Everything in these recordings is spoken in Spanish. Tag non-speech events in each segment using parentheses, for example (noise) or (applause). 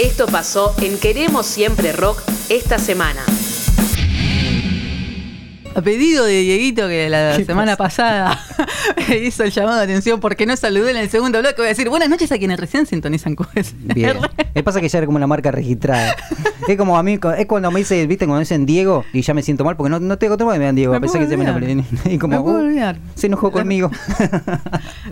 Esto pasó en Queremos Siempre Rock esta semana. A pedido de Dieguito que la semana pasada (laughs) hizo el llamado de atención porque no saludé en el segundo bloque, voy a decir buenas noches a quienes recién sintonizan QSR. (laughs) Bien. Me pasa que ya era como una marca registrada. (laughs) es como a mí, es cuando me dice, viste, cuando dicen Diego y ya me siento mal porque no, no tengo otro que me dan Diego, Me a pesar puedo que se me. Y como, Me puedo uh, olvidar. se enojó conmigo.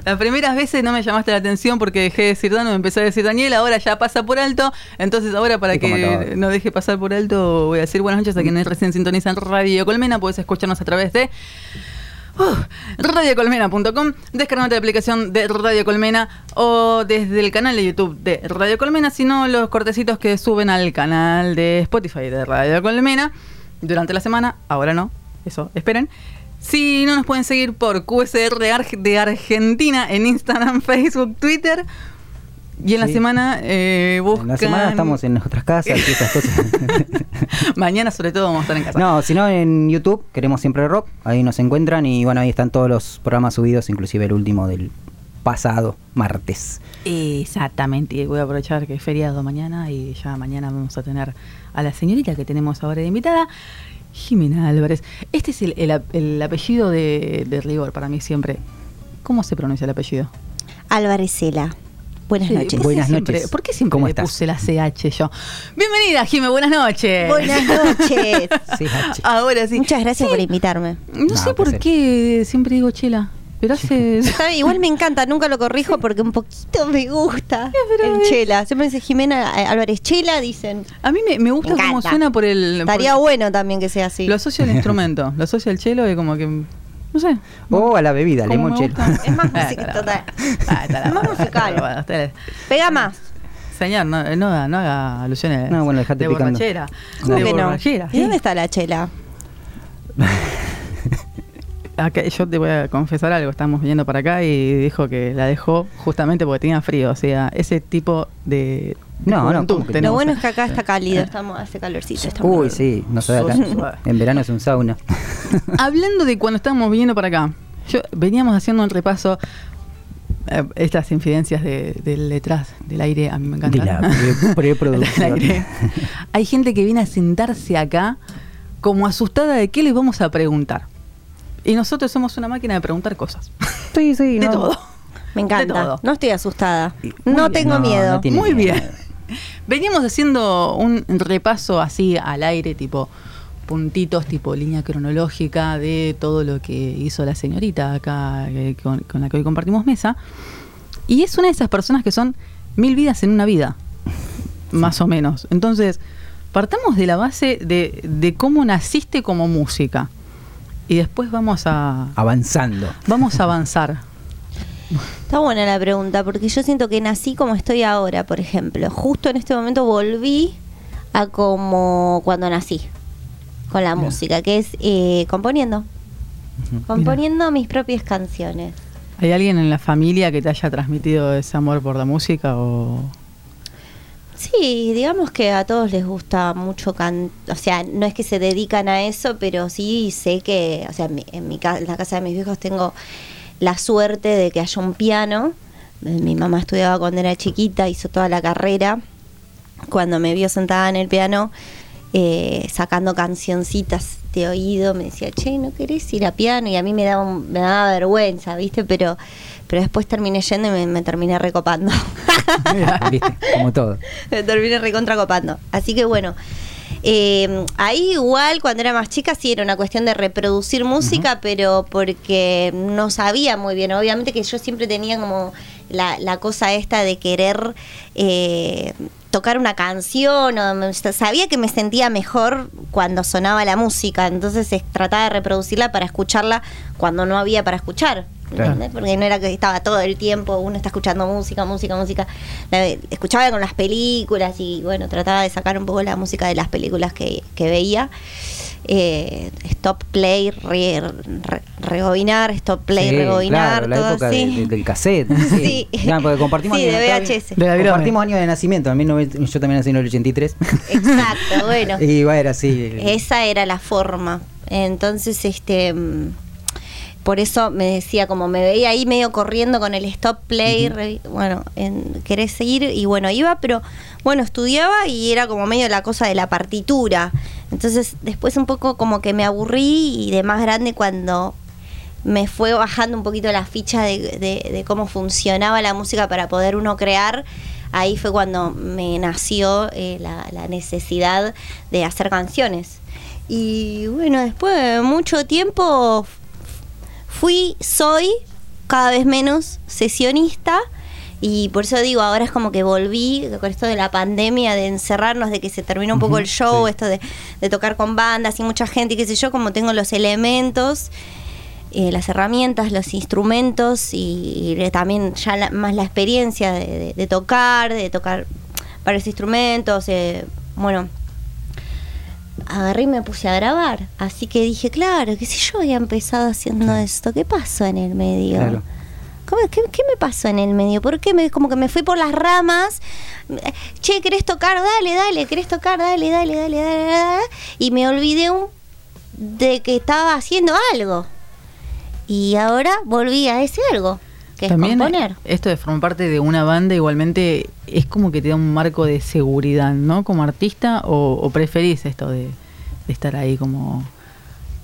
Las primeras veces no me llamaste la atención porque dejé de decir Dano, me empecé a decir Daniel, ahora ya pasa por alto. Entonces ahora para Y que no deje pasar por alto voy a decir buenas noches a quienes recién sintonizan Radio Colmena. Puedes escucharnos a través de uh, radiocolmena.com, descargate la aplicación de Radio Colmena o desde el canal de YouTube de Radio Colmena, sino los cortecitos que suben al canal de Spotify de Radio Colmena durante la semana. Ahora no, eso, esperen. Si no nos pueden seguir por QSR Arg- de Argentina en Instagram, (laughs) Facebook, Twitter. Y en la semana eh, buscan... En la semana estamos en nuestras casas y estas cosas. (laughs) Mañana sobre todo vamos a estar en casa. no, si no en YouTube, queremos siempre rock, ahí nos encuentran y bueno, ahí están todos los programas subidos, inclusive el último del pasado martes. Exactamente, y voy a aprovechar que es feriado mañana y ya mañana vamos a tener a la señorita que tenemos ahora de invitada, Jimena Álvarez. Este es el, el ap- el apellido de, de rigor para mí siempre. ¿Cómo se pronuncia el apellido? Alvarezela. Buenas noches. ¿por qué Buenas siempre- noches. ¿Por qué siempre ¿Cómo le estás? puse la CH yo? Bienvenida, Jimena, buenas noches. Buenas noches. (laughs) Hachi. Ahora sí. Muchas gracias Sí, por invitarme. No, No, sé por qué siempre digo chela, pero hace... (laughs) Igual me encanta, nunca lo corrijo porque un poquito me gusta pero el es- Chela. Siempre dice Jimena eh, Álvarez Chela, dicen. A mí me, me gusta Me cómo suena por el... Estaría por- bueno también que sea así. Lo asocio al instrumento, (laughs) lo asocio al chelo y como que... No sé. O a la bebida, limonchelo. Es más (laughs) está total. Ah, Es más musical. Bueno, ustedes- Pega más. Señor, no, no, haga- no haga alusiones No, bueno, dejate de picando. borrachera. ¿Cómo de que no? borrachera, ¿Y sí. dónde está la Chela? (laughs) Acá, yo te voy a confesar algo. Estábamos viniendo para acá y dijo que la dejó justamente porque tenía frío. O sea, ese tipo de. De No, no. Lo bueno es que acá está cálido, estamos, hace calorcito. está Uy, sí, no sé acá. Sos suave. En verano es un sauna. (laughs) Hablando de cuando estábamos viniendo para acá, yo veníamos haciendo un repaso. eh, estas infidencias de, del detrás del aire a mí me De encantan. la pre- preproducción. (laughs) Del aire. Hay gente que viene a sentarse acá como asustada de qué les vamos a preguntar. Y nosotros somos una máquina de preguntar cosas. Sí, sí, (laughs) De no. todo. Me De encanta. todo. No estoy asustada. Muy No bien. tengo No, miedo. no Muy miedo. bien. Veníamos haciendo un repaso así al aire, tipo puntitos, tipo línea cronológica de todo lo que hizo la señorita acá eh, con, con la que hoy compartimos mesa. Y es una de esas personas que son mil vidas en una vida, más o menos. Entonces, partamos de la base de, de cómo naciste como música. Y después vamos a, Avanzando. vamos a avanzar. Está buena la pregunta, porque yo siento que nací como estoy ahora, por ejemplo. Justo en este momento volví a como cuando nací con la música, que es eh, componiendo. Componiendo mis propias canciones. ¿Hay alguien en la familia que te haya transmitido ese amor por la música o Sí, digamos que a todos les gusta mucho cantar, o sea, no es que se dedican a eso, pero sí sé que, o sea, en, mi, en, mi ca- en la casa de mis viejos tengo la suerte de que haya un piano. Eh, Mi mamá estudiaba cuando era chiquita, hizo toda la carrera. Cuando me vio sentada en el piano, eh, sacando cancioncitas de oído, me decía, che, ¿no querés ir a piano? Y a mí me daba, me daba vergüenza, ¿viste? Pero, pero después terminé yendo y me, me terminé recopando. ¿Viste? Como todo. (laughs) Me terminé recontra copando. Así que bueno. Eh, ahí igual cuando era más chica sí era una cuestión de reproducir música, pero porque no sabía muy bien. Obviamente que yo siempre tenía como la, la cosa esta de querer eh, tocar una canción, o sabía que me sentía mejor cuando sonaba la música, entonces es- trataba de reproducirla para escucharla cuando no había para escuchar. Claro. ¿entendés? Porque no era que estaba todo el tiempo, uno está escuchando música, música, música. La- escuchaba con las películas y bueno, trataba de sacar un poco la música de las películas que, que veía. Eh, stop play, re- re- rebobinar, stop play, Sí, rebobinar, claro, la todo época de- así. de- del cassette. (laughs) Sí. Porque compartimos Sí, año- de VHS. De la virome. compartimos año de nacimiento. A mí no- yo también nací en el 83. Exacto, bueno. (laughs) y bueno, sí. Esa era la forma. Entonces, este mm, por eso me decía, como me veía ahí medio corriendo con el stop play, bueno, en, querés seguir, y bueno, iba, pero bueno, estudiaba y era como medio la cosa de la partitura. Entonces después un poco como que me aburrí y de más grande cuando me fue bajando un poquito la ficha de, de- de cómo funcionaba la música para poder uno crear. Ahí fue cuando me nació eh, la, la necesidad de hacer canciones. Y bueno, después de mucho tiempo fui, soy cada vez menos sesionista y por eso digo, ahora es como que volví con esto de la pandemia, de encerrarnos, de que se terminó un poco el show, sí. esto de, de tocar con bandas y mucha gente y qué sé yo, como tengo los elementos, eh, las herramientas, los instrumentos y, y también ya la- más la experiencia de, de- de tocar, de tocar varios instrumentos, eh, bueno, agarré y me puse a grabar. Así que dije, claro, que si yo había empezado haciendo esto, ¿qué pasó en el medio? Claro. ¿Cómo- qué, qué me pasó en el medio? ¿Por qué me, como que me fui por las ramas? Che, ¿querés tocar? Dale, dale, ¿querés tocar? Dale, dale, dale, dale, dale. Y me olvidé un- de que estaba haciendo algo. Y ahora volví a ese algo, que es También componer. esto de formar parte de una banda igualmente es como que te da un marco de seguridad, ¿no? Como artista o, o preferís esto de, de estar ahí como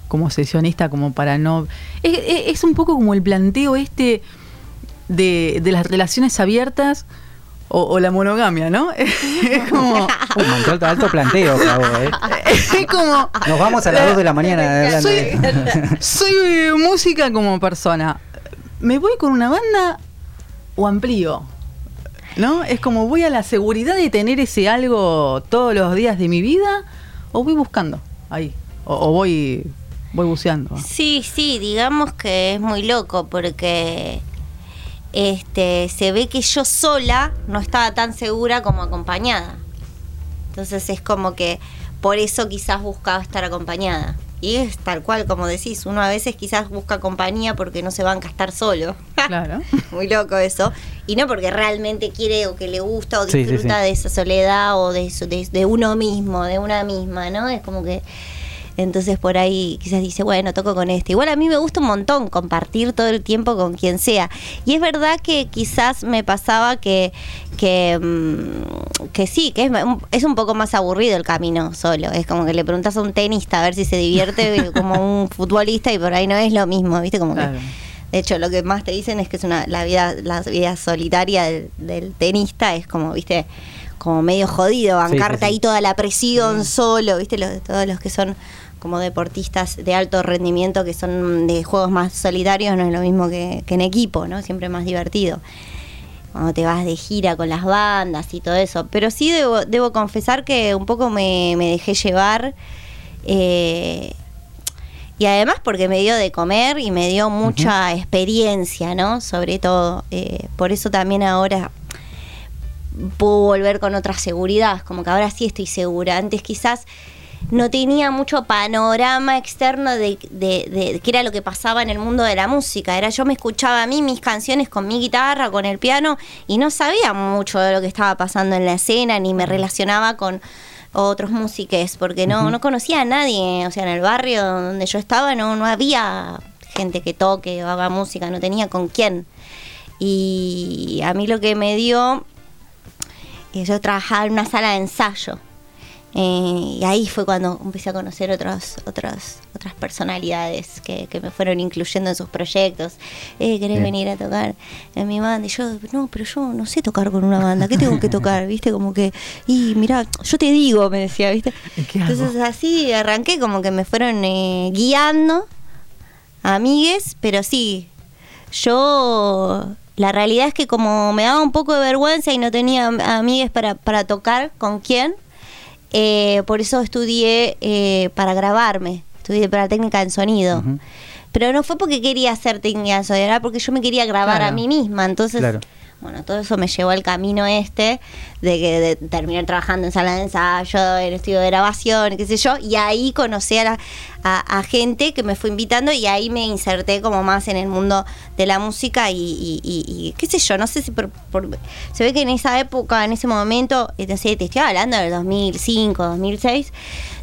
como sesionista, como para no... Es, es- es un poco como el planteo este de, de las relaciones abiertas o, o la monogamia, ¿no? (laughs) es como... (laughs) Mandó alto, alto planteo, Cabo, ¿eh? (laughs) Es como... Nos vamos a las 2 de la mañana Soy, soy música como persona. ¿Me voy con una banda o amplío? ¿No? Es como voy a la seguridad de tener ese algo todos los días de mi vida o voy buscando ahí. O, voy, voy buceando. Sí, sí, digamos que es muy loco porque este se ve que yo sola no estaba tan segura como acompañada. Entonces es como que por eso quizás buscaba estar acompañada. Y es tal cual como decís, uno a veces quizás busca compañía porque no se banca estar solo. (laughs) Claro. Muy loco eso. Y no porque realmente quiere o que le gusta o Sí, sí, disfruta sí. de esa soledad o de, eso, de, de uno mismo, de una misma, ¿no? Es como que... Entonces por ahí quizás dice, bueno, toco con este. Igual a mí me gusta un montón compartir todo el tiempo con quien sea. Y es verdad que quizás me pasaba que, que, mm, que sí, que es, un- es un poco más aburrido el camino solo. Es como que le preguntas a un tenista a ver si se divierte (laughs) como un futbolista y por ahí no es lo mismo, ¿viste? Como que de hecho, lo que más te dicen es que es una la vida la vida solitaria del, del tenista es como, viste, como medio jodido, Sí, sí, bancarte sí. ahí toda la presión solo, viste, los, todos los que son como deportistas de alto rendimiento que son de juegos más solitarios no es lo mismo que, que en equipo, ¿no? Siempre más divertido. Cuando te vas de gira con las bandas y todo eso. Pero sí debo, debo confesar que un poco me, me dejé llevar. eh, y además porque me dio de comer y me dio mucha experiencia, ¿no? Sobre todo. eh, por eso también ahora puedo volver con otra seguridad, como que ahora sí estoy segura. Antes quizás no tenía mucho panorama externo de, de, de qué era lo que pasaba en el mundo de la música. Era yo me escuchaba a mí mis canciones con mi guitarra, con el piano, y no sabía mucho de lo que estaba pasando en la escena, ni me relacionaba con otros músicos, porque no, no conocía a nadie. O sea, en el barrio donde yo estaba no, no había gente que toque o haga música, no tenía con quién. Y a mí lo que me dio yo trabajaba en una sala de ensayo. Eh, y ahí fue cuando empecé a conocer otros, otros, otras personalidades que, que me fueron incluyendo en sus proyectos. Eh, ¿Querés Bien. venir a tocar en mi banda? Y yo, no, pero yo no sé tocar con una banda. ¿Qué tengo que tocar? (laughs) ¿Viste? Como que, y mira, yo te digo, me decía, ¿viste? Entonces así arranqué, como que me fueron eh, guiando, amigues, pero sí, yo la realidad es que como me daba un poco de vergüenza y no tenía am- amigues para, para tocar con quién, eh, por eso estudié eh, para grabarme, estudié para técnica en sonido. Pero no fue porque quería hacer técnica en sonido, era porque yo me quería grabar Claro. a mí misma. Entonces, Claro. Bueno, todo eso me llevó al camino este de que de terminar trabajando en sala de ensayo, en estudio de grabación, qué sé yo, y ahí conocí a, la- a, gente que me fue invitando y ahí me inserté como más en el mundo de la música y, y- y- y qué sé yo, no sé si por- se ve que en esa época, en ese momento, eh, no sé, te estoy hablando del 2005, 2006,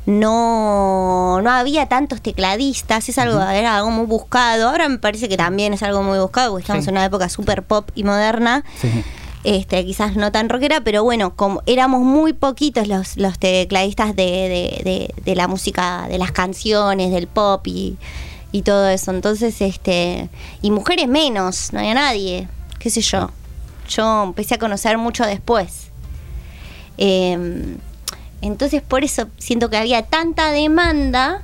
no, no había tantos tecladistas, es algo, era algo muy buscado, ahora me parece que también es algo muy buscado, porque estamos Sí. en una época súper pop y moderna, Sí. este, quizás no tan rockera, pero bueno, como éramos muy poquitos los, los tecladistas de, de, de, de la música, de las canciones, del pop y, y todo eso. Entonces, este, y mujeres menos, no había nadie, qué sé yo. Yo empecé a conocer mucho después. Eh, entonces, por eso siento que había tanta demanda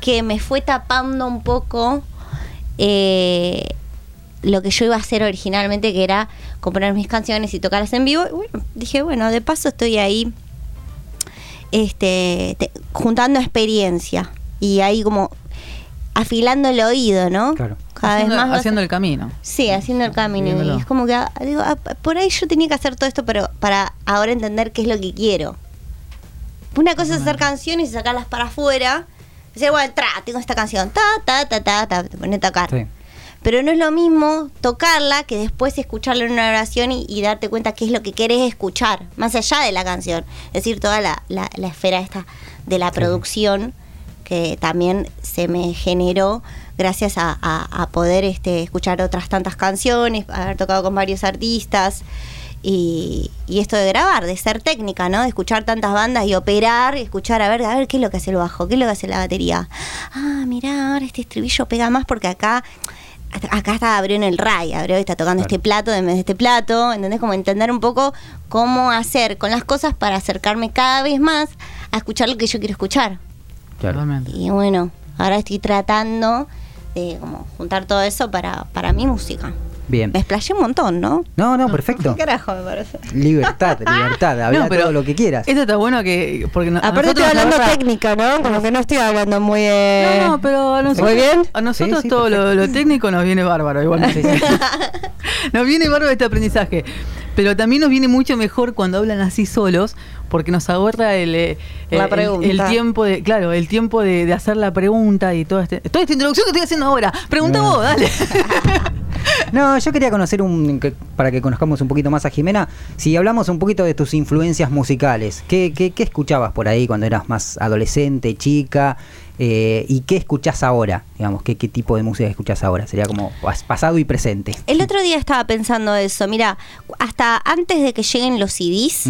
que me fue tapando un poco eh, lo que yo iba a hacer originalmente, que era componer mis canciones y tocarlas en vivo. Y bueno, dije, bueno, de paso estoy ahí este, te- juntando experiencia y ahí como afilando el oído, ¿no? Claro. Cada haciendo, vez más. vas- haciendo el camino. Sí, haciendo el camino. Y es como que ah, digo, ah, por ahí yo tenía que hacer todo esto, pero para ahora entender qué es lo que quiero. Una cosa es hacer canciones y sacarlas para afuera. Decir, bueno, tra, tengo esta canción, ta, ta, ta, ta, ta, te pones a tocar. Sí. Pero no es lo mismo tocarla que después escucharla en una oración y, y darte cuenta qué es lo que querés escuchar, más allá de la canción. Es decir, toda la, la- la esfera esta de la producción que también se me generó gracias a, a- a poder este, escuchar otras tantas canciones, haber tocado con varios artistas. Y, y esto de grabar, de ser técnica, ¿no? De escuchar tantas bandas y operar, escuchar a ver, a ver qué es lo que hace el bajo, qué es lo que hace la batería. Ah, mirá, ahora este estribillo pega más porque acá acá está Abreu en el Ray, Abreu está tocando Claro. este plato en vez de este plato, ¿entendés? Como entender un poco cómo hacer con las cosas para acercarme cada vez más a escuchar lo que yo quiero escuchar. Claro. Totalmente. Y bueno, ahora estoy tratando de como juntar todo eso para, para mi música. Bien. Me explayé un montón, ¿no? No, no, perfecto. (laughs) ¿Qué carajo me parece? Libertad, (laughs) libertad. Habla No, pero todo lo que quieras. Esto está bueno que. Porque no- Aparte estoy hablando agarra- técnica, ¿no? Como que no estoy hablando muy... eh, No, no, pero a nosotros, ¿Muy bien? a nosotros Sí, sí, todo lo, lo técnico nos viene bárbaro, igual. Sí, sí. (laughs) nos viene bárbaro este aprendizaje. Pero también nos viene mucho mejor cuando hablan así solos, porque nos ahorra el, eh, La el- pregunta. el tiempo de, claro, el tiempo de, de hacer la pregunta y toda, este, toda esta introducción que estoy haciendo ahora. Pregunta No. vos, dale. No, yo quería conocer un. que- para que conozcamos un poquito más a Jimena. Si hablamos un poquito de tus influencias musicales, ¿qué, qué, qué escuchabas por ahí cuando eras más adolescente, chica? Eh, ¿Y qué escuchás ahora? Digamos, ¿qué, ¿qué tipo de música escuchás ahora? Sería como pas- pasado y presente. El otro día estaba pensando eso, mira, hasta antes de que lleguen los CDs,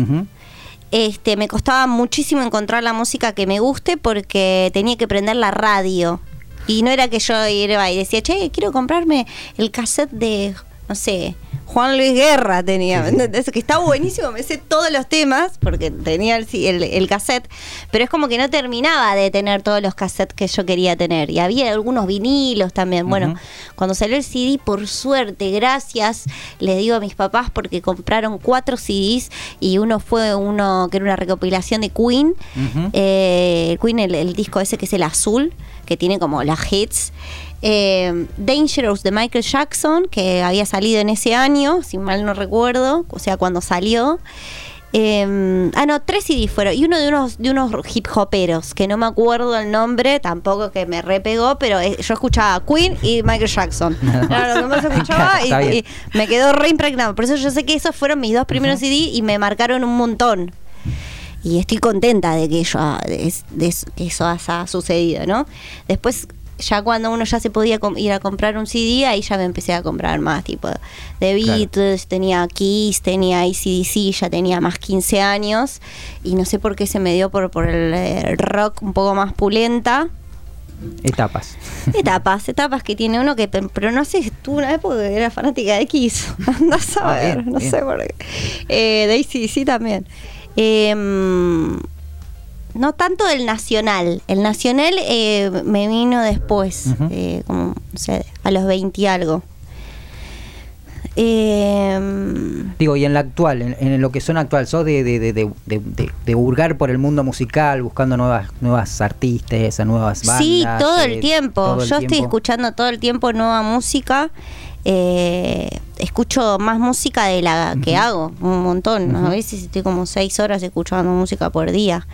este, me costaba muchísimo encontrar la música que me guste porque tenía que prender la radio. Y no era que yo iba y decía, che, quiero comprarme el cassette de, no sé, Juan Luis Guerra tenía, ¿me entendés? Que está buenísimo, me sé todos los temas porque tenía el, el, el cassette, pero es como que no terminaba de tener todos los cassettes que yo quería tener. Y había algunos vinilos también. Bueno, cuando salió el CD, por suerte, gracias, les digo a mis papás porque compraron cuatro CDs y uno fue uno que era una recopilación de Queen. Eh, Queen, el, el disco ese que es el azul, que tiene como las hits. Eh, Dangerous de Michael Jackson, que había salido en ese año, si mal no recuerdo, o sea, cuando salió. Eh, ah, no, tres CDs fueron. Y uno de unos, de unos hip hoperos, que no me acuerdo el nombre, tampoco que me repegó, pero eh, yo escuchaba Queen y Michael Jackson. (laughs) Era lo que más (laughs) escuchaba y, me quedó re impregnado. Por eso yo sé que esos fueron mis dos primeros CD y me marcaron un montón. Y estoy contenta de que, yo, de, de eso- que eso haya sucedido, ¿no? Después, ya cuando uno ya se podía ir a comprar un CD, ahí ya me empecé a comprar más, tipo de Claro. Beatles, tenía Kiss, tenía ACDC, ya tenía más 15 años. Y no sé por qué se me dio por, por el eh, rock un poco más pulenta. Etapas. (laughs) Etapas, etapas que tiene uno que, pe- pero no sé, tuve una época que era fanática de Kiss, (laughs) andás a Ah, bien, no bien. sé por qué. Eh, de ACDC también. Em, no tanto del nacional, el nacional eh, me vino después, eh, como, no sé, a los 20 y algo. Em, Digo, y en la actual, en, en lo que son actual, sos de, de, de, de, de- de- de hurgar por el mundo musical, buscando nuevas nuevas artistas, nuevas bandas. Sí, todo eh, el tiempo. todo el Yo estoy tiempo. escuchando todo el tiempo nueva música. Eh, escucho más música de la que hago, un montón. A veces estoy como seis horas escuchando música por día.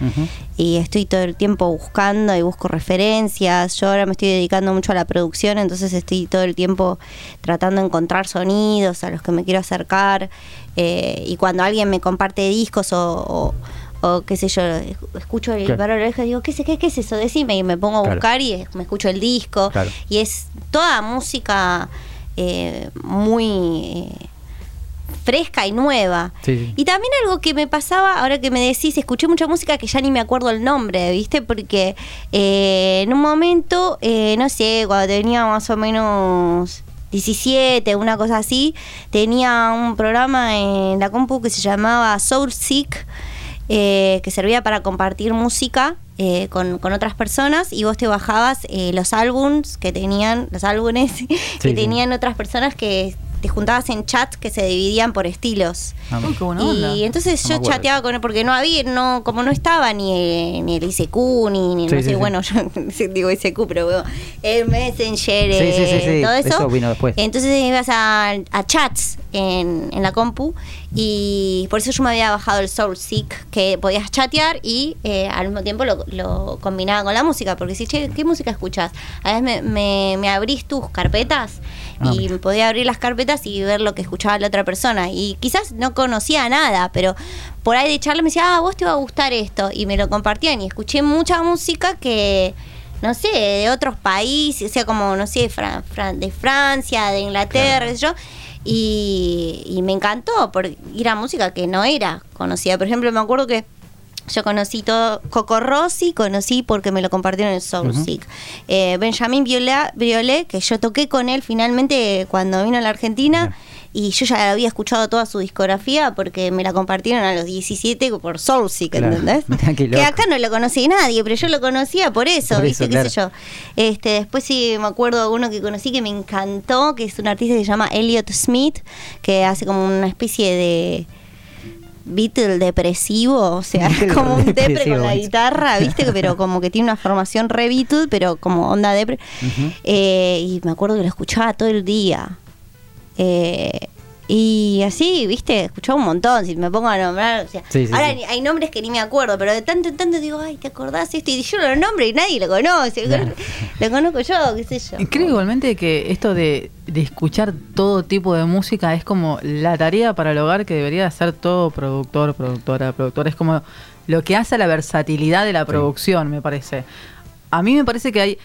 Y estoy todo el tiempo buscando y busco referencias. Yo ahora me estoy dedicando mucho a la producción, entonces estoy todo el tiempo tratando de encontrar sonidos a los que me quiero acercar. Eh, y cuando alguien me comparte discos o, o, o qué sé yo, escucho el Claro. de digo, ¿qué, qué, ¿qué es eso? Decime y me pongo a Claro. buscar y me escucho el disco. Claro. Y es toda música eh, muy... eh, fresca y nueva. Sí. Y también algo que me pasaba, ahora que me decís, escuché mucha música que ya ni me acuerdo el nombre, ¿viste? Porque eh, en un momento, eh, no sé, cuando tenía más o menos 17, una cosa así, tenía un programa en la compu que se llamaba Soul Sick, que servía para compartir música eh, con, con otras personas y vos te bajabas eh, los álbums que tenían, los álbumes (laughs) que sí. tenían otras personas que te juntabas en chat que se dividían por estilos. Ah, Uy, qué buena onda. Y entonces No yo chateaba con él porque no había, no, como no estaba ni, ni el ICQ, ni, ni Sí, no sí, sé, sí. bueno, (laughs) yo digo ICQ, pero bueno, el Messenger, Sí, sí, sí, eh, sí, todo eso. eso vino después. Entonces ibas a, a chats en, en la compu y por eso yo me había bajado el Soul Seek, que podías chatear y eh, al mismo tiempo lo, lo combinaba con la música, porque si, che, ¿qué música escuchás? A veces me, me, me abrís tus carpetas Ah, y mira. podía abrir las carpetas y ver lo que escuchaba la otra persona. Y quizás no conocía nada, pero por ahí de charla me decía, ah, vos te va a gustar esto. Y me lo compartían y escuché mucha música que, no sé, de otros países, o sea, como, no sé, Fran- Fran- de Francia, de Inglaterra, sé yo. Y, y me encantó, porque era música que no era conocida. Por ejemplo, me acuerdo que yo conocí todo, Coco Rossi, conocí porque me lo compartieron en Soul Ujú. Sick. Eh, Benjamín Violet, que yo toqué con él finalmente cuando vino a la Argentina. Y yo ya había escuchado toda su discografía porque me la compartieron a los 17 por Soul Sick, Claro. ¿entendés? (laughs) Que acá no lo conocí nadie, pero yo lo conocía por eso, Por ¿viste? eso, ¿Qué sé yo? Este, después sí me acuerdo de uno que conocí que me encantó, que es un artista que se llama Elliot Smith, que hace como una especie de Beatle depresivo, o sea, Beatle como un depre con la guitarra, ¿viste? (laughs) Pero como que tiene una formación re Beatle, pero como onda depre. Eh, y me acuerdo que lo escuchaba todo el día. Eh, y así, viste, escuchaba un montón. Si me pongo a nombrar, o sea, Sí, sí, ahora sí. hay nombres que ni me acuerdo, pero de tanto en tanto digo, ay, ¿te acordás esto? Y yo lo nombro y nadie lo conoce. (laughs) Claro. Lo conozco yo, qué sé yo. Y Creo igualmente que esto de, de escuchar todo tipo de música es como la tarea para el hogar que debería hacer todo productor, productora, productor. Es como lo que hace a la versatilidad de la producción, me parece. A mí me parece que hay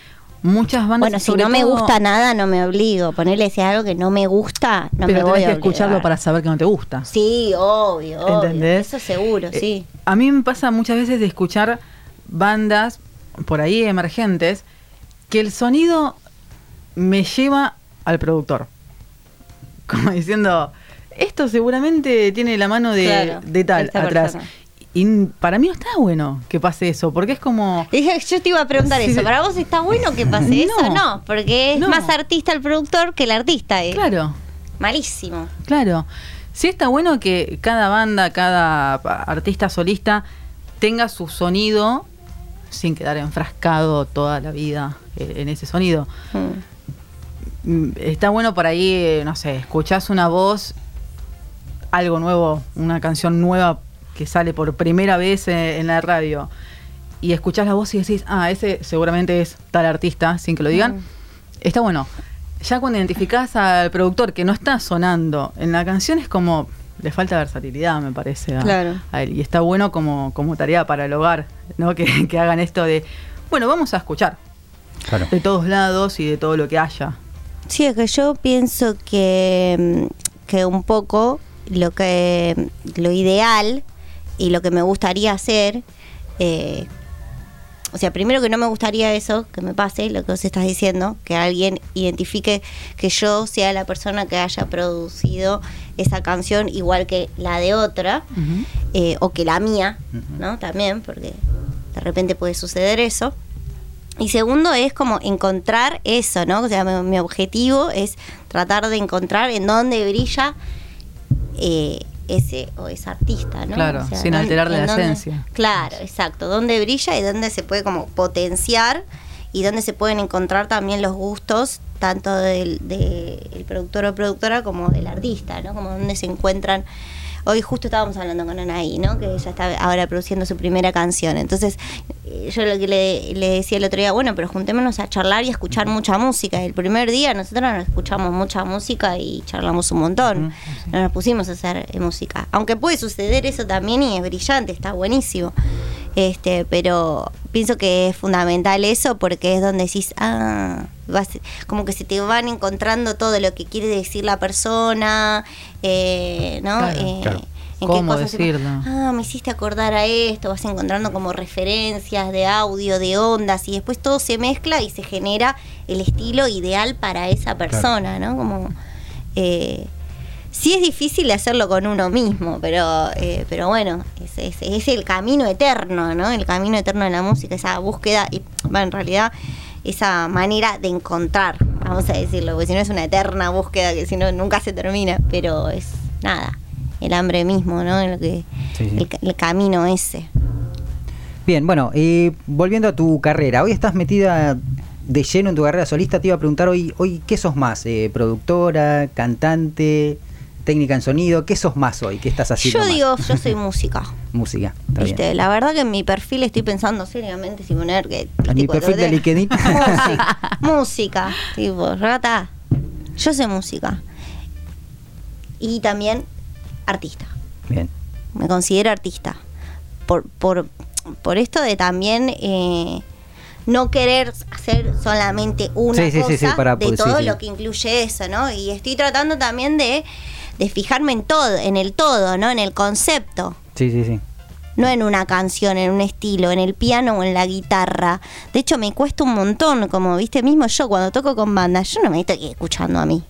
muchas bandas. Bueno, si no me todo- gusta nada, no me obligo. Ponerle si es algo que no me gusta, no pero me voy tenés a que escucharlo para saber que no te gusta. Sí, obvio, obvio. ¿Entendés? Eso seguro, Eh, sí. A mí me pasa muchas veces de escuchar bandas por ahí emergentes que el sonido me lleva al productor. Como diciendo, esto seguramente tiene la mano de, Claro, de tal atrás. persona. Y para mí no está bueno que pase eso, porque es como... Yo te iba a preguntar Sí, eso. ¿Para vos está bueno que pase No. eso? No, porque es No. más artista el productor que el artista. eh. Claro, Malísimo. claro. Sí está bueno que cada banda, cada artista solista tenga su sonido sin quedar enfrascado toda la vida eh, en ese sonido. Mm. Mm, Está bueno por ahí, eh, no sé, escuchás una voz, algo nuevo, una canción nueva que sale por primera vez en la radio y escuchás la voz y decís, ah, ese seguramente es tal artista, sin que lo digan. Mm. Está bueno. Ya cuando identificás al productor que no está sonando en la canción es como, le falta versatilidad, me parece. a- Claro. a él. Y está bueno como, como tarea para el hogar, ¿no? (laughs) Que, que hagan esto de, bueno, vamos a escuchar Claro. de todos lados y de todo lo que haya. Sí, es que yo pienso que, mm, que un poco lo que lo ideal y lo que me gustaría hacer, eh, o sea, primero que no me gustaría eso, que me pase lo que vos estás diciendo, que alguien identifique que yo sea la persona que haya producido esa canción igual que la de otra, eh, o que la mía. ¿no? También, porque de repente puede suceder eso. Y segundo es como encontrar eso, ¿no? O sea, mi, mi objetivo es tratar de encontrar en dónde brilla eh, ese o esa artista, ¿no? Claro, O sea, sin en la dónde- esencia. Claro, exacto. Dónde brilla y dónde se puede como potenciar y dónde se pueden encontrar también los gustos tanto del, del productor o productora como del artista, ¿no? Como dónde se encuentran. Hoy justo estábamos hablando con Anaí, ¿no? Que ella está ahora produciendo su primera canción. Entonces, yo lo que le, le decía el otro día, bueno, pero juntémonos a charlar y a escuchar mucha música. El primer día nosotros nos escuchamos mucha música y charlamos un montón. No nos pusimos a hacer eh, música. Aunque puede suceder eso también y es brillante, está buenísimo. Este, pero pienso que es fundamental eso porque es donde decís, ah, vas- como que se te van encontrando todo lo que quiere decir la persona, eh, ¿no? Claro, Eh, claro. En Cómo cosas se- decirlo. ah, me hiciste acordar a esto, vas encontrando como referencias de audio, de ondas, y después todo se mezcla y se genera el estilo ideal para esa persona, ¿no? Como eh, sí es difícil hacerlo con uno mismo, pero eh, pero bueno, es, es- es el camino eterno, ¿no? El camino eterno de la música, esa búsqueda, y bueno, en realidad esa manera de encontrar, vamos a decirlo, porque si no es una eterna búsqueda que si no nunca se termina, pero es nada, el hambre mismo, ¿no? Lo que, Sí, sí. El, ca- el camino ese. Bien, bueno, y volviendo a tu carrera, hoy estás metida de lleno en tu carrera solista. Te iba a preguntar hoy, hoy ¿qué sos más? Eh, ¿Productora, cantante, técnica en sonido? ¿Qué sos más hoy? ¿Qué estás haciendo Yo más? digo, yo soy (laughs) música. Música, está ¿Viste? bien. La verdad que en mi perfil estoy pensando seriamente si poner que En mi perfil de de- LinkedIn. (laughs) música, (laughs) música, tipo, rata. Yo sé música. Y también artista. Bien, Me considero artista. Por, por, por esto de también eh, no querer hacer solamente una Sí, cosa sí, sí, para de sí, todo lo que incluye eso, ¿no? Y estoy tratando también de, de fijarme en todo, en el todo, ¿no? En el concepto sí, sí, sí. no en una canción, en un estilo, en el piano o en la guitarra. De hecho, me cuesta un montón, como viste mismo yo cuando toco con banda, yo no me estoy escuchando a mí.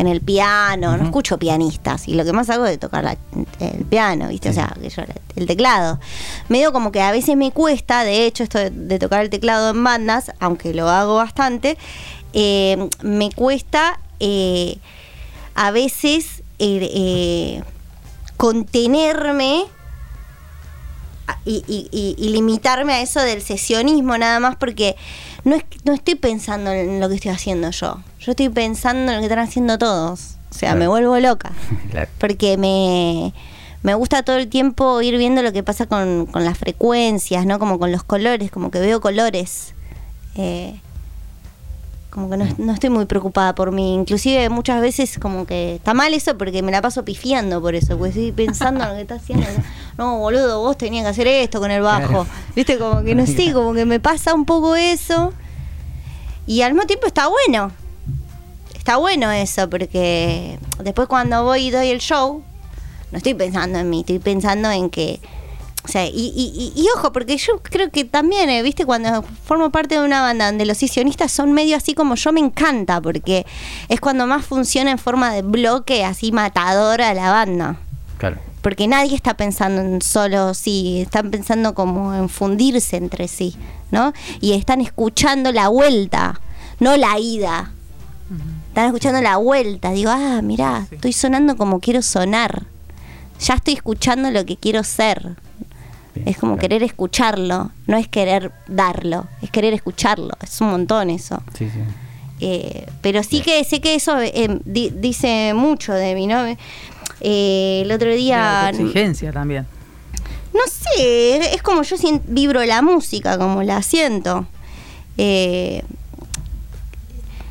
En el piano, no escucho pianistas. Y lo que más hago es tocar la- el piano, ¿viste? O sea, yo- el teclado. Medio como que a veces me cuesta, de hecho, esto de, de tocar el teclado en bandas, aunque lo hago bastante, eh, me cuesta eh, a veces eh, contenerme a- y, y- y- y limitarme a eso del sesionismo nada más porque no, es, no estoy pensando en lo que estoy haciendo yo. Yo estoy pensando en lo que están haciendo todos. O sea, Claro. me vuelvo loca. (laughs) Claro. Porque me, me gusta todo el tiempo ir viendo lo que pasa con, con las frecuencias, ¿no? Como con los colores, como que veo colores. Eh, como que no, no estoy muy preocupada por mí. Inclusive muchas veces como que está mal eso porque me la paso pifiando por eso, porque estoy pensando en lo que está haciendo. No, boludo, vos tenías que hacer esto con el bajo. Viste, como que no sé, como que me pasa un poco eso. Y al mismo tiempo está bueno. Está bueno eso, porque después cuando voy y doy el show, no estoy pensando en mí, estoy pensando en que. O sea, y, y, y- y ojo, porque yo creo que también, eh, viste, cuando formo parte de una banda donde los sesionistas son medio así como yo, me encanta, porque es cuando más funciona en forma de bloque, así matadora la banda. Claro. Porque nadie está pensando en solo sí, están pensando como en fundirse entre sí, ¿no? Y están escuchando la vuelta, no la ida. Están escuchando la vuelta. Digo, ah, mirá, estoy sonando como quiero sonar. Ya estoy escuchando lo que quiero ser. Es como claro. querer escucharlo, no es querer darlo, es querer escucharlo. Es un montón eso. Sí, sí. Eh, pero sí que sé que eso eh, di- dice mucho de mí, ¿no? Eh, el otro De día... exigencia también. No sé, es como yo vibro la música, como la siento. Eh,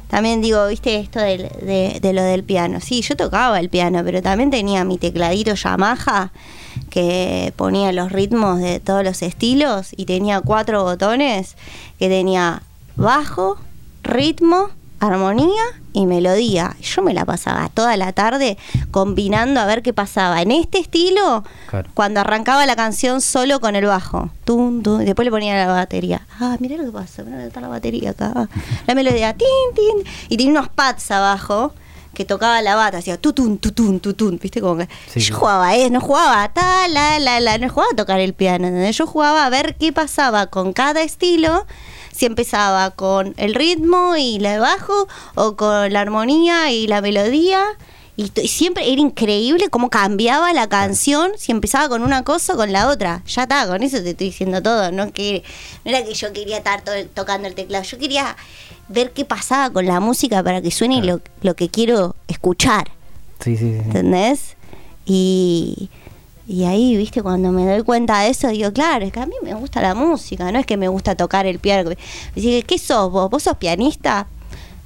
también digo, viste esto del- de, de lo del piano. Sí, yo tocaba el piano, pero también tenía mi tecladito Yamaha que ponía los ritmos de todos los estilos y tenía cuatro botones que tenía bajo, ritmo, armonía y melodía. Yo me la pasaba toda la tarde combinando a ver qué pasaba en este estilo Claro. cuando arrancaba la canción solo con el bajo. Tum, tum, y después le ponía la batería. Ah, mirá lo que pasa, mirá está la batería acá. La melodía, tin, tin. Y tenía unos pads abajo que tocaba la bata, hacía tutun, tutun, tutun, ¿viste? Como que Sí, yo jugaba, ¿eh? No jugaba ta, la, la, la, no jugaba a tocar el piano, ¿entendés? Yo jugaba a ver qué pasaba con cada estilo, si empezaba con el ritmo y la de bajo, o con la armonía y la melodía. Y, to- y siempre era increíble cómo cambiaba la canción si empezaba con una cosa o con la otra. Ya está, con eso te estoy diciendo todo. No, que, no era que yo quería estar el- tocando el teclado, yo quería ver qué pasaba con la música para que suene lo, lo que quiero escuchar. Sí, sí, sí. ¿entendés? Y, y ahí, viste, cuando me doy cuenta de eso, digo, claro, es que a mí me gusta la música, no es que me gusta tocar el piano. Dice, ¿qué sos vos? ¿Vos sos pianista?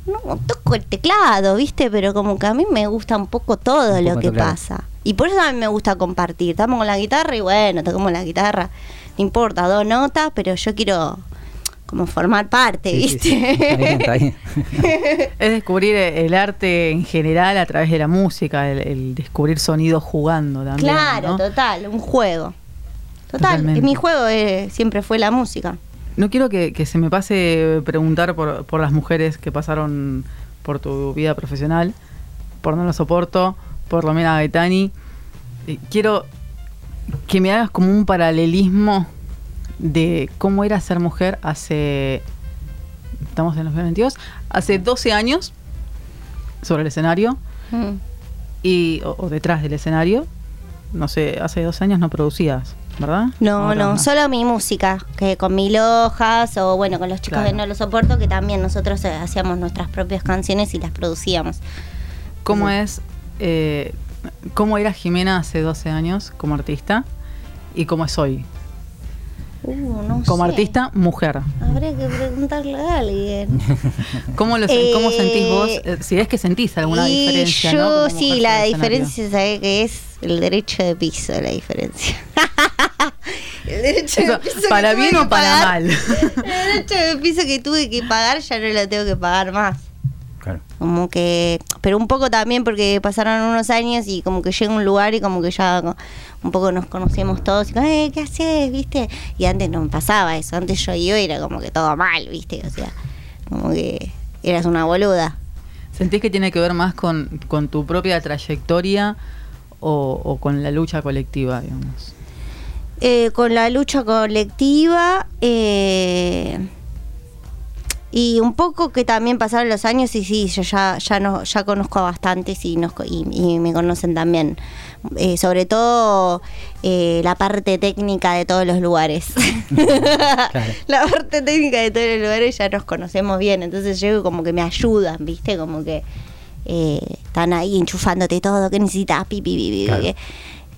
No, toco el teclado, viste, pero como que a mí me gusta un poco todo Un lo que teclado. pasa. Y por eso a mí me gusta compartir. Estamos con la guitarra y bueno, tocamos la guitarra. no importa, dos notas, pero yo quiero como formar parte, Sí, ¿viste? sí. Está bien, está bien. (laughs) Es descubrir el arte en general a través de la música, el, el descubrir sonidos jugando también. claro, ¿no? total, un juego. Total, Totalmente. mi juego eh, siempre fue la música. No quiero que, que se me pase preguntar por, por las mujeres que pasaron por tu vida profesional, por No Lo Soporto, por Romina Gaetani. Quiero que me hagas como un paralelismo de cómo era ser mujer hace, estamos en los 2022, hace 12 años sobre el escenario Mm. y, o, o detrás del escenario. No sé, hace 12 años no producías, ¿verdad? No, no, solo mi música, que con mil hojas o bueno, con los chicos Claro. de No Lo Soporto, que también nosotros eh, hacíamos nuestras propias canciones y las producíamos. ¿Cómo Sí. es, eh, cómo era Jimena hace 12 años como artista y cómo es hoy? Uh, no Como sé. artista, mujer. Habría que preguntarle a alguien. (laughs) ¿Cómo, lo, sen- cómo Eh, sentís vos? eh, si es que sentís alguna y diferencia, yo ¿no? Sí, la diferencia, ¿sabes qué es? El derecho de piso, la diferencia. (laughs) el derecho Eso, que ¿para tuve bien que o para mal? (laughs) el derecho de piso que tuve que pagar ya no lo tengo que pagar más. Claro. Como que, pero un poco también porque pasaron unos años y como que llega un lugar y como que ya un poco nos conocemos todos y eh, ¿qué haces? ¿Viste? Y antes no me pasaba eso, antes yo iba y era como que todo mal, ¿viste? O sea, como que eras una boluda. ¿Sentís que tiene que ver más con, con tu propia trayectoria o, o con la lucha colectiva, digamos? Eh, con la lucha colectiva eh, y un poco que también pasaron los años y sí, yo ya ya no ya conozco a bastantes y, nos, y, y me conocen también. Eh, sobre todo eh, la parte técnica de todos los lugares. (laughs) (laughs) La parte técnica de todos los lugares ya nos conocemos bien, entonces llego como que me ayudan, ¿viste? Como que eh, están ahí enchufándote todo, que necesitas, pi, pi, pi, pi, Claro.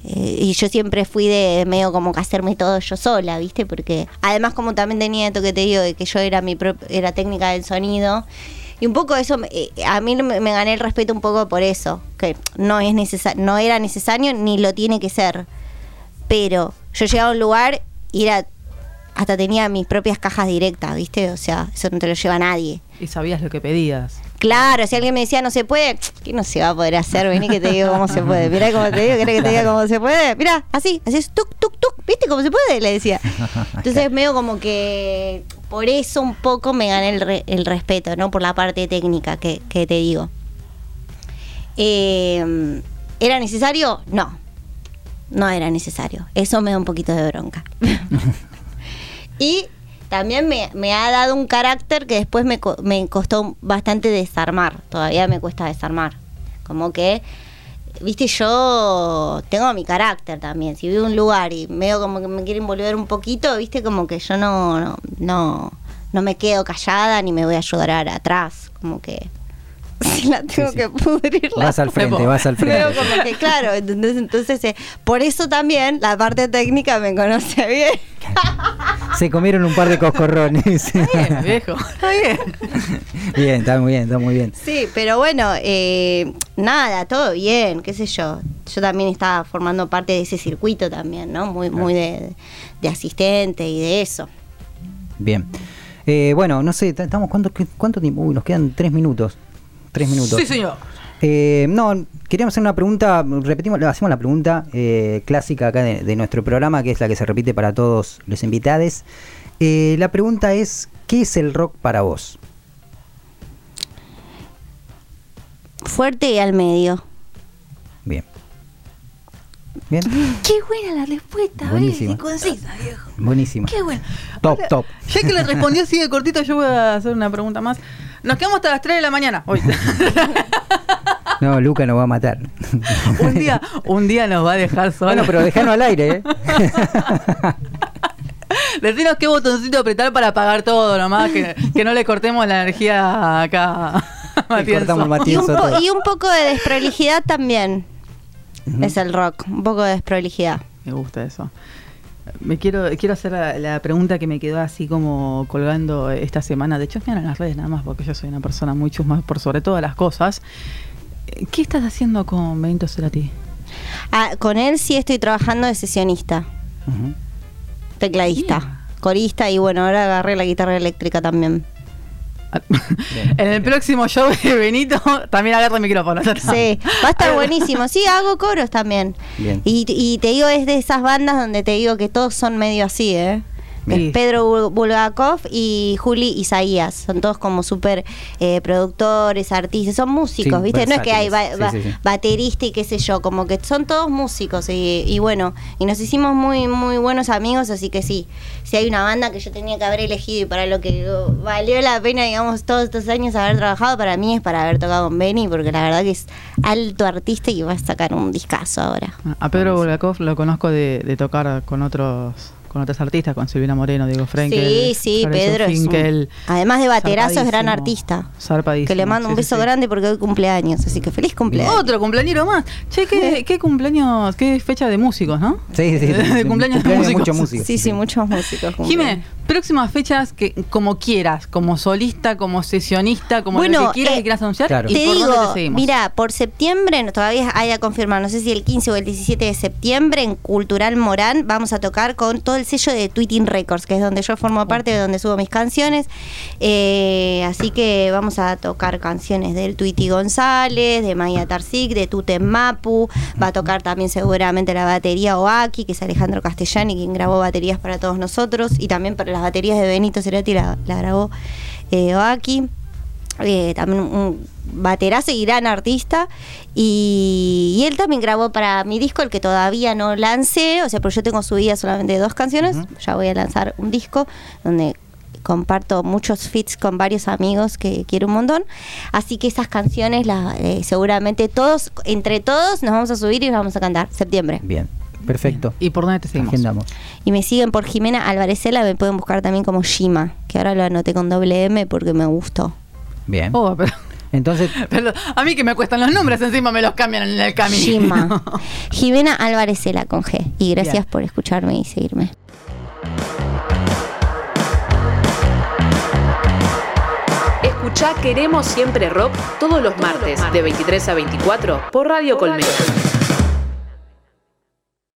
Eh, y yo siempre fui de medio como que hacerme todo yo sola, ¿viste? Porque además como también tenía esto que te digo, de que yo era mi era técnica del sonido. Y un poco eso, eh, a mí me, gané el respeto un poco por eso, que no, es necesa- no era necesario ni lo tiene que ser. Pero yo llegaba a un lugar y era, hasta tenía mis propias cajas directas, ¿viste? O sea, eso no te lo lleva nadie. Y sabías lo que pedías. Claro, si alguien me decía no se puede, (tsk) ¿qué no se va a poder hacer? Vení que te digo cómo se puede. Mirá cómo te digo, ¿querés que te diga cómo se puede? Mirá, así, así es, tuk, tuk, tuk, ¿viste cómo se puede? Le decía. Entonces medio como que por eso un poco me gané el, re- el respeto, ¿no? Por la parte técnica que, que te digo. Eh, ¿Era necesario? No. No era necesario. Eso me da un poquito de bronca. (laughs) y también me, me ha dado un carácter que después me, me costó bastante desarmar. Todavía me cuesta desarmar. Como que, viste, yo tengo mi carácter también. Si vivo un lugar y veo como que me quieren volver un poquito, viste, como que yo no, no, no, no me quedo callada ni me voy a ayudar atrás. Como que (laughs) si la tengo sí. que pudrir. Vas al frente, vas al Veo frente. como que, claro, entonces, entonces eh, por eso también la parte técnica me conoce (laughs) bien. Se comieron un par de coscorrones. Bien, (laughs) viejo. Está bien. bien, está muy bien, está muy bien. Sí, pero bueno, eh, nada, todo bien, qué sé yo. Yo también estaba formando parte de ese circuito también, ¿no? Muy, muy de, de asistente y de eso. Bien. Eh, bueno, no sé, estamos ¿cuánto, cuánto tiempo? Uy, nos quedan tres minutos. Tres minutos. Sí, señor. Eh, no, queríamos hacer una pregunta, repetimos, le hacemos la pregunta eh, clásica acá de, de nuestro programa, que es la que se repite para todos los invitados. Eh, la pregunta es, ¿qué es el rock para vos? Fuerte y al medio. Bien. Bien, (laughs) Qué buena la respuesta, Buenísima. ¿ves? Y concisa, viejo. buenísimo. Qué bueno. Top, Ahora, top. Ya que le respondió así de cortito, yo voy a hacer una pregunta más. Nos quedamos hasta las 3 de la mañana hoy. (laughs) No, Luca nos va a matar. un día, un día nos va a dejar solos. Bueno, pero dejanos al aire, ¿eh? (laughs) Decinos qué botoncito apretar para apagar todo nomás, que, que no le cortemos la energía acá a Matienzo. Y un, po- y un poco de desprolijidad también. Es el rock, un poco de desprolijidad. Me gusta eso. Me quiero, quiero hacer la, la pregunta que me quedó así como colgando esta semana. De hecho, en las redes nada más, porque yo soy una persona muy chusma por sobre todas las cosas. ¿Qué estás haciendo con Benito Cerati? Ah, con él sí estoy trabajando de sesionista. Tecladista, corista y bueno, ahora agarré la guitarra eléctrica también. (laughs) en el próximo show de Benito también agarra el micrófono. ya está. Sí, va a estar (laughs) buenísimo. Sí, hago coros también. Bien. Y, y te digo, es de esas bandas donde te digo que todos son medio así, ¿eh? Sí. Pedro Bul- Bulgakov y Juli Isaías. Son todos como súper eh, productores, artistas. Son músicos, Sí, ¿viste? No es que hay ba- versátiles. ba- Sí, sí, sí. baterista y qué sé yo. Como que son todos músicos. Y, y bueno, y nos hicimos muy, muy buenos amigos. Así que sí, si hay una banda que yo tenía que haber elegido y para lo que valió la pena, digamos, todos estos años haber trabajado, para mí es para haber tocado con Benny. Porque la verdad que es alto artista y va a sacar un discazo ahora. A Pedro Bulgakov lo conozco de, de tocar con otros con otros artistas, con Silvina Moreno, Diego Frenkel. Sí, sí, Pedro es un- Finkel, además de baterazo, es gran artista. zarpadísimo, Que le mando un sí, beso sí. grande porque hoy cumpleaños, así que feliz cumpleaños. Otro cumpleañero más. Che, ¿qué, (laughs) qué cumpleaños, qué fecha de músicos, ¿no? Sí, sí, (laughs) sí. De cumpleaños de músicos. muchos músicos. Sí, sí, muchos músicos. Jimé, próximas fechas que como quieras, como solista, como sesionista, como lo Bueno, que quieras eh, que quieras anunciar. claro. ¿y Te por dónde digo, te seguimos? mira, por septiembre, no, todavía hay a confirmar, no sé si el 15 o el 17 de septiembre, en Cultural Morán, vamos a tocar con todo el sello de Tweeting Records, que es donde yo formo parte, de donde subo mis canciones. Eh, así que vamos a tocar canciones del Tweety González, de Maya Tarsic, de Tuten Mapu. Va a tocar también seguramente la batería Oaki, que es Alejandro Castellani, quien grabó baterías para todos nosotros, y también para las baterías de Benito Cerati la, la grabó eh, Oaki eh, también un baterazo y gran artista. Y, y él también grabó para mi disco, el que todavía no lancé, o sea, pero yo tengo subida solamente dos canciones, ya voy a lanzar un disco donde comparto muchos fits con varios amigos que quiero un montón. Así que esas canciones, las, eh, seguramente todos, entre todos, nos vamos a subir y las vamos a cantar. Septiembre. Bien, perfecto. ¿Y por dónde te seguimos? Agendamos. Y me siguen por Jimena Alvarezela, me pueden buscar también como Shima, que ahora lo anoté con doble M porque me gustó. Bien. Oh, pero, Entonces, (laughs) pero a mí que me cuestan los nombres, encima me los cambian en el camino. Shima. (laughs) Jimena Alvarezela con G. Y gracias Bien. por escucharme y seguirme. Escuchá Queremos Siempre Rock todos los martes de 23 a 24 por Radio Colmena.